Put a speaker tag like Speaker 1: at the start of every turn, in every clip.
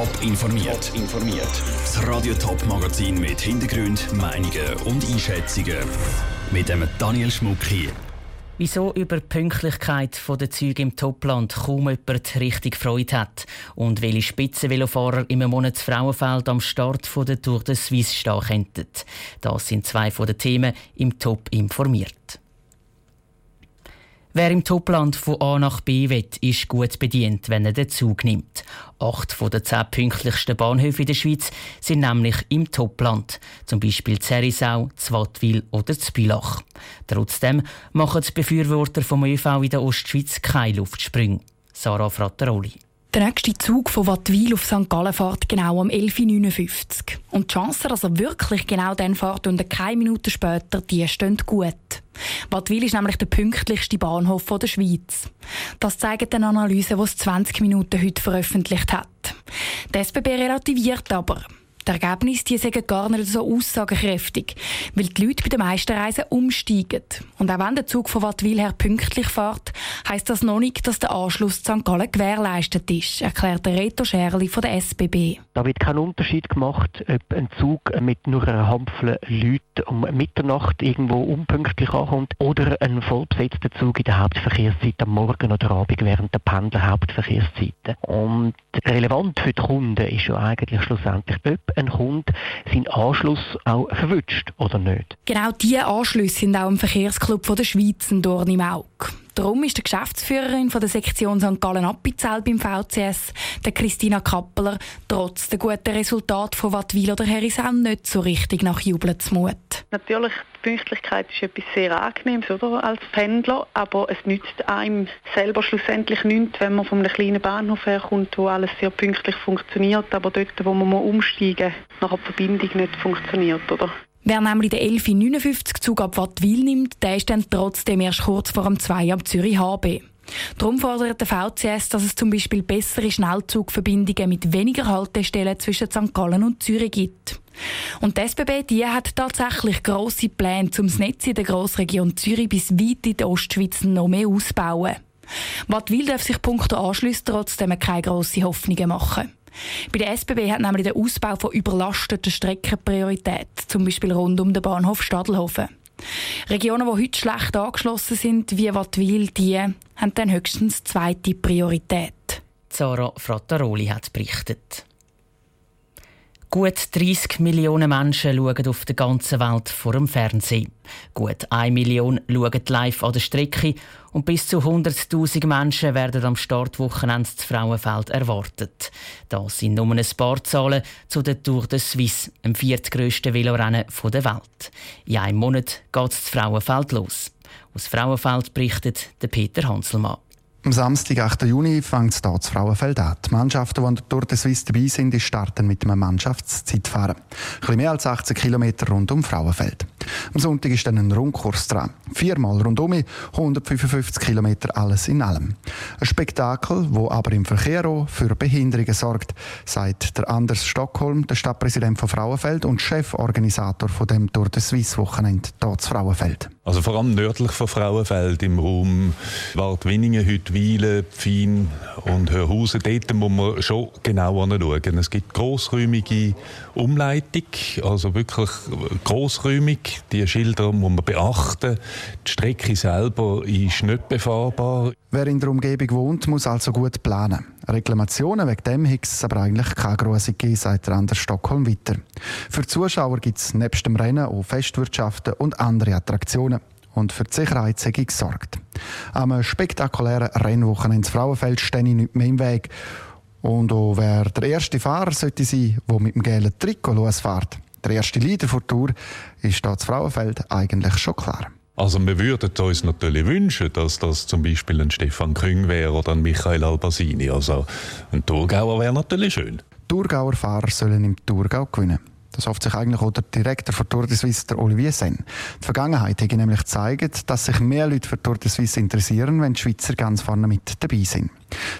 Speaker 1: Top informiert. informiert. Das Radio Top Magazin mit Hintergrund, Meinungen und Einschätzungen mit dem Daniel Schmuck hier.
Speaker 2: Wieso über die Pünktlichkeit der Züge im Topland kaum jemand richtig Freude hat und welche Spitzenvelofahrer im Monat Frauenfeld am Start der Tour de Suisse stehen könnten. Das sind zwei von den Themen im Top informiert. Wer im Topland von A nach B will, ist gut bedient, wenn er den Zug nimmt. Acht von den zehn pünktlichsten Bahnhöfen in der Schweiz sind nämlich im Topland. Zum Beispiel Zerisau, Zwattwil oder Zbülach. Trotzdem machen die Befürworter vom ÖV in der Ostschweiz keine Luftsprünge. Sarah Frattaroli.
Speaker 3: Der nächste Zug von Wattwil auf St. Gallen fährt genau um 11.59 Uhr. Und die Chance, dass er wirklich genau dann fährt und keine Minute später, die stehen gut. Wattwil ist nämlich der pünktlichste Bahnhof der Schweiz. Das zeigt eine Analyse, die es 20 Minuten heute veröffentlicht hat. Die SBB relativiert aber. Die Ergebnisse die sind gar nicht so aussagekräftig, weil die Leute bei den meisten Reisen umsteigen. Und auch wenn der Zug von Wattwil her pünktlich fährt, heisst das noch nicht, dass der Anschluss zu St. Gallen gewährleistet ist, erklärt Reto Scherli von der SBB.
Speaker 4: Da wird kein Unterschied gemacht, ob ein Zug mit nur einer Handvoll Leuten um Mitternacht irgendwo unpünktlich ankommt oder ein vollbesetzter Zug in der Hauptverkehrszeit am Morgen oder Abend während der Pendler-Hauptverkehrszeiten. Und relevant für die Kunden ist ja eigentlich schlussendlich, ob ein Kunde seinen Anschluss auch verwünscht oder nicht.
Speaker 3: Genau diese Anschlüsse sind auch im Verkehrsclub von der Schweiz ein Dorn im Auge. Darum ist die Geschäftsführerin von der Sektion St. Gallen Appenzell beim VCS, der Christina Kappeler, trotz der guten Resultate von Wattwil oder Herisau nicht so richtig nach Jubeln zu Mut.
Speaker 5: Natürlich, die Pünktlichkeit ist etwas sehr Angenehmes oder, als Pendler, aber es nützt einem selber schlussendlich nichts, wenn man von einem kleinen Bahnhof herkommt, wo alles sehr pünktlich funktioniert, aber dort, wo man umsteigen muss, nachher die Verbindung nicht funktioniert. Oder?
Speaker 3: Wer nämlich den 1159 Zug ab Wattwil nimmt, der ist dann trotzdem erst kurz vor dem 2 am Zürich HB. Darum fordert der VCS, dass es zum Beispiel bessere Schnellzugverbindungen mit weniger Haltestellen zwischen St. Gallen und Zürich gibt. Und die SBB die hat tatsächlich grosse Pläne, um das Netz in der Grossregion Zürich bis weit in die Ostschweiz noch mehr auszubauen. Wattwil darf sich punkto Anschluss trotzdem keine grossen Hoffnungen machen. Bei der SBB hat nämlich der Ausbau von überlasteten Strecken Priorität, zum Beispiel rund um den Bahnhof Stadelhofen. Regionen, die heute schlecht angeschlossen sind, wie Wattwil, die haben dann höchstens zweite Priorität.
Speaker 2: Zara Frattaroli hat berichtet. Gut 30 Millionen Menschen schauen auf der ganzen Welt vor dem Fernsehen. Gut 1 Million schauen live an der Strecke und bis zu 100.000 Menschen werden am Startwochenende zu Frauenfeld erwartet. Das sind nur ein paar Zahlen zu der Tour de Suisse, dem viertgrößten Velorennen der Welt. In einem Monat geht zu Frauenfeld los. Aus Frauenfeld berichtet Peter Hanselmann.
Speaker 6: Am Samstag, 8. Juni, fängt es hier zu Frauenfeld an. Die Mannschaften, die an der Tour de Suisse dabei sind, starten mit einem Mannschaftszeitfahren. Ein bisschen mehr als 18 Kilometer rund um Frauenfeld. Am Sonntag ist dann ein Rundkurs dran. Viermal rundum, 155 Kilometer alles in allem. Ein Spektakel, wo aber im Verkehr auch für Behinderungen sorgt, sagt der Anders Stockholm, der Stadtpräsident von Frauenfeld und Cheforganisator von dem Tour de Suisse Wochenende hier zu Frauenfeld.
Speaker 7: Also vor allem nördlich von Frauenfeld im Raum Waldwinningen, Hüttwilen, Pfin und Hörhausen. Dort muss man schon genau anschauen. Es gibt grossräumige Umleitung, also wirklich grossräumig. Die Schilder muss man beachten. Die Strecke selber ist nicht befahrbar.
Speaker 6: Wer in der Umgebung wohnt, muss also gut planen. Reklamationen wegen dem hat es aber eigentlich keine grosse gegeben, sagt der Anders Stockholm weiter. Für die Zuschauer gibt es nebst dem Rennen auch Festwirtschaften und andere Attraktionen. Und für die Sicherheit sei gesorgt. Am spektakulären Rennwochenende ins Frauenfeld stehe ich nicht mehr im Weg. Und auch wer der erste Fahrer sollte sein, der mit dem gelben Trikot losfährt. Der erste Leader der Tour ist da das Frauenfeld eigentlich schon klar.
Speaker 7: Also wir würden uns natürlich wünschen, dass das zum Beispiel ein Stefan Küng wäre oder ein Michael Albasini. Also ein Thurgauer wäre natürlich schön.
Speaker 6: Thurgauer Fahrer sollen im Thurgau gewinnen. Das hofft sich eigentlich auch der Direktor von Tour de Suisse, der Olivier Sen. Die Vergangenheit hat nämlich gezeigt, dass sich mehr Leute für Tour de Suisse interessieren, wenn die Schweizer ganz vorne mit dabei sind.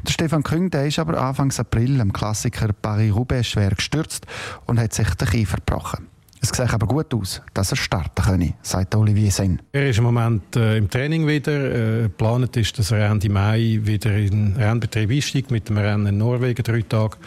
Speaker 6: Der Stefan Küng der ist aber Anfang April am Klassiker Paris-Roubaix schwer gestürzt und hat sich den Kiefer gebrochen. Es sieht aber gut aus, dass er starten könne, sagt Olivier Sen.
Speaker 8: Er ist im Moment äh, im Training wieder. Äh, geplant ist, dass er Ende Mai wieder in den Rennbetrieb einsteigt mit dem Rennen in Norwegen drei Tage.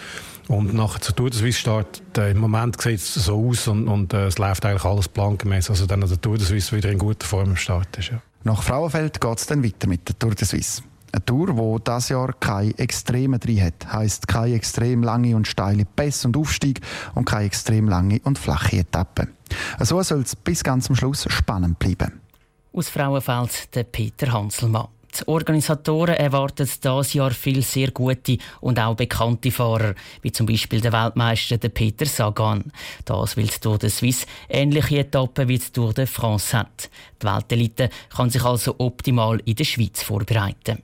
Speaker 8: Und nachher zur Tour de Suisse startet. Äh, Im Moment sieht es so aus und, und äh, es läuft eigentlich alles plangemäß. Also dann der Tour de Suisse wieder in guter Form im Start ist. Ja.
Speaker 6: Nach Frauenfeld geht es dann weiter mit der Tour de Suisse. Eine Tour, die dieses Jahr keine Extreme drin hat. Heisst keine extrem lange und steile Pässe und Aufstieg und keine extrem lange und flache Etappe. So soll es bis ganz zum Schluss spannend bleiben.
Speaker 2: Aus Frauenfeld der Peter Hanselmann. Die Organisatoren erwarten dieses Jahr viele sehr gute und auch bekannte Fahrer, wie zum Beispiel der Weltmeister Peter Sagan. Das weil die Tour de Suisse ähnliche Etappen wie die Tour de France hat. Die Weltelite kann sich also optimal in der Schweiz vorbereiten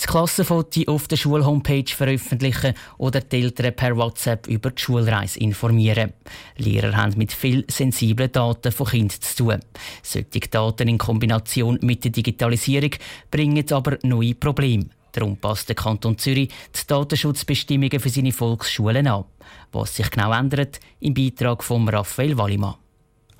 Speaker 2: das Klassenfoto auf der Schulhomepage veröffentlichen oder die Eltern per WhatsApp über die Schulreise informieren. Lehrer haben mit viel sensiblen Daten von Kindern zu tun. Solche Daten in Kombination mit der Digitalisierung bringen aber neue Probleme. Darum passt der Kanton Zürich die Datenschutzbestimmungen für seine Volksschulen an. Was sich genau ändert, im Beitrag von Raphael Wallimann.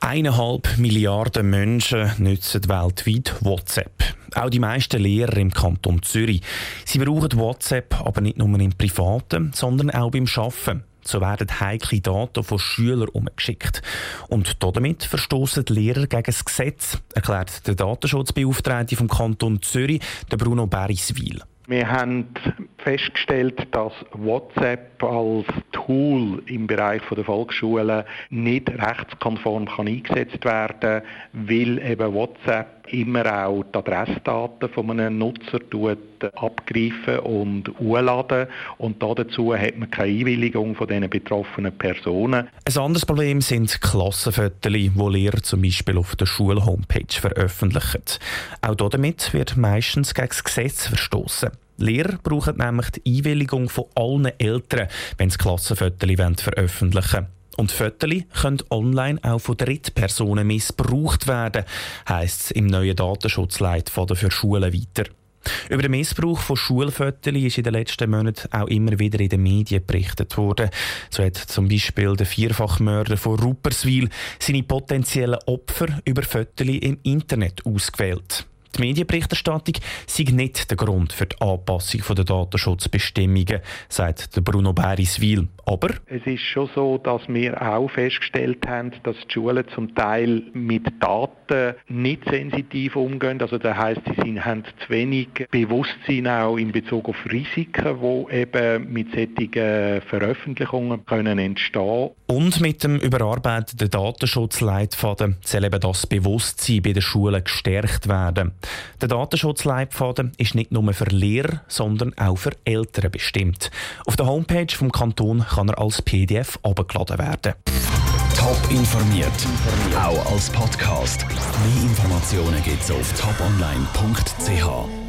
Speaker 9: Eineinhalb Milliarden Menschen nutzen weltweit WhatsApp. Auch die meisten Lehrer im Kanton Zürich. Sie brauchen WhatsApp aber nicht nur im Privaten, sondern auch beim Arbeiten. So werden heikle Daten von Schülern umgeschickt. Und damit verstoßen die Lehrer gegen das Gesetz, erklärt der Datenschutzbeauftragte vom Kanton Zürich, der Bruno Beriswil.
Speaker 10: Wir haben festgestellt, dass WhatsApp als Tool im Bereich der Volksschulen nicht rechtskonform kann eingesetzt werden kann, weil eben WhatsApp immer auch die Adressdaten von einem Nutzer abgreifen und hochladen. Und dazu hat man keine Einwilligung von den betroffenen Personen.
Speaker 9: Ein anderes Problem sind Klassenfotos, die Lehrer zum Beispiel auf der Schulhomepage veröffentlichen. Auch damit wird meistens gegen das Gesetz verstoßen. Lehrer brauchen nämlich die Einwilligung von allen Eltern, wenn sie Klassenfotos veröffentlichen wollen. Und Fotos können online auch von Drittpersonen missbraucht werden, heisst es im neuen Datenschutzleit für Schulen weiter. Über den Missbrauch von Schulfotos ist in den letzten Monaten auch immer wieder in den Medien berichtet worden. So hat zum Beispiel der Vierfachmörder von Rupperswil seine potenziellen Opfer über Fotos im Internet ausgewählt. Die Medienberichterstattung sei nicht der Grund für die Anpassung der Datenschutzbestimmungen, sagt Bruno Beriswil. Aber
Speaker 10: es ist schon so, dass wir auch festgestellt haben, dass die Schulen zum Teil mit Daten nicht sensitiv umgehen. Also das heißt, sie sind, haben zu wenig Bewusstsein auch in Bezug auf Risiken, die eben mit solchen Veröffentlichungen können entstehen.
Speaker 9: Und mit dem überarbeiteten Datenschutzleitfaden soll eben das Bewusstsein bei den Schulen gestärkt werden. Der Datenschutzleitfaden ist nicht nur für Lehrer, sondern auch für Eltern bestimmt. Auf der Homepage vom Kanton kann er als PDF abgeladen werden.
Speaker 1: Top informiert, auch als Podcast. Mehr Informationen gibt's auf toponline.ch.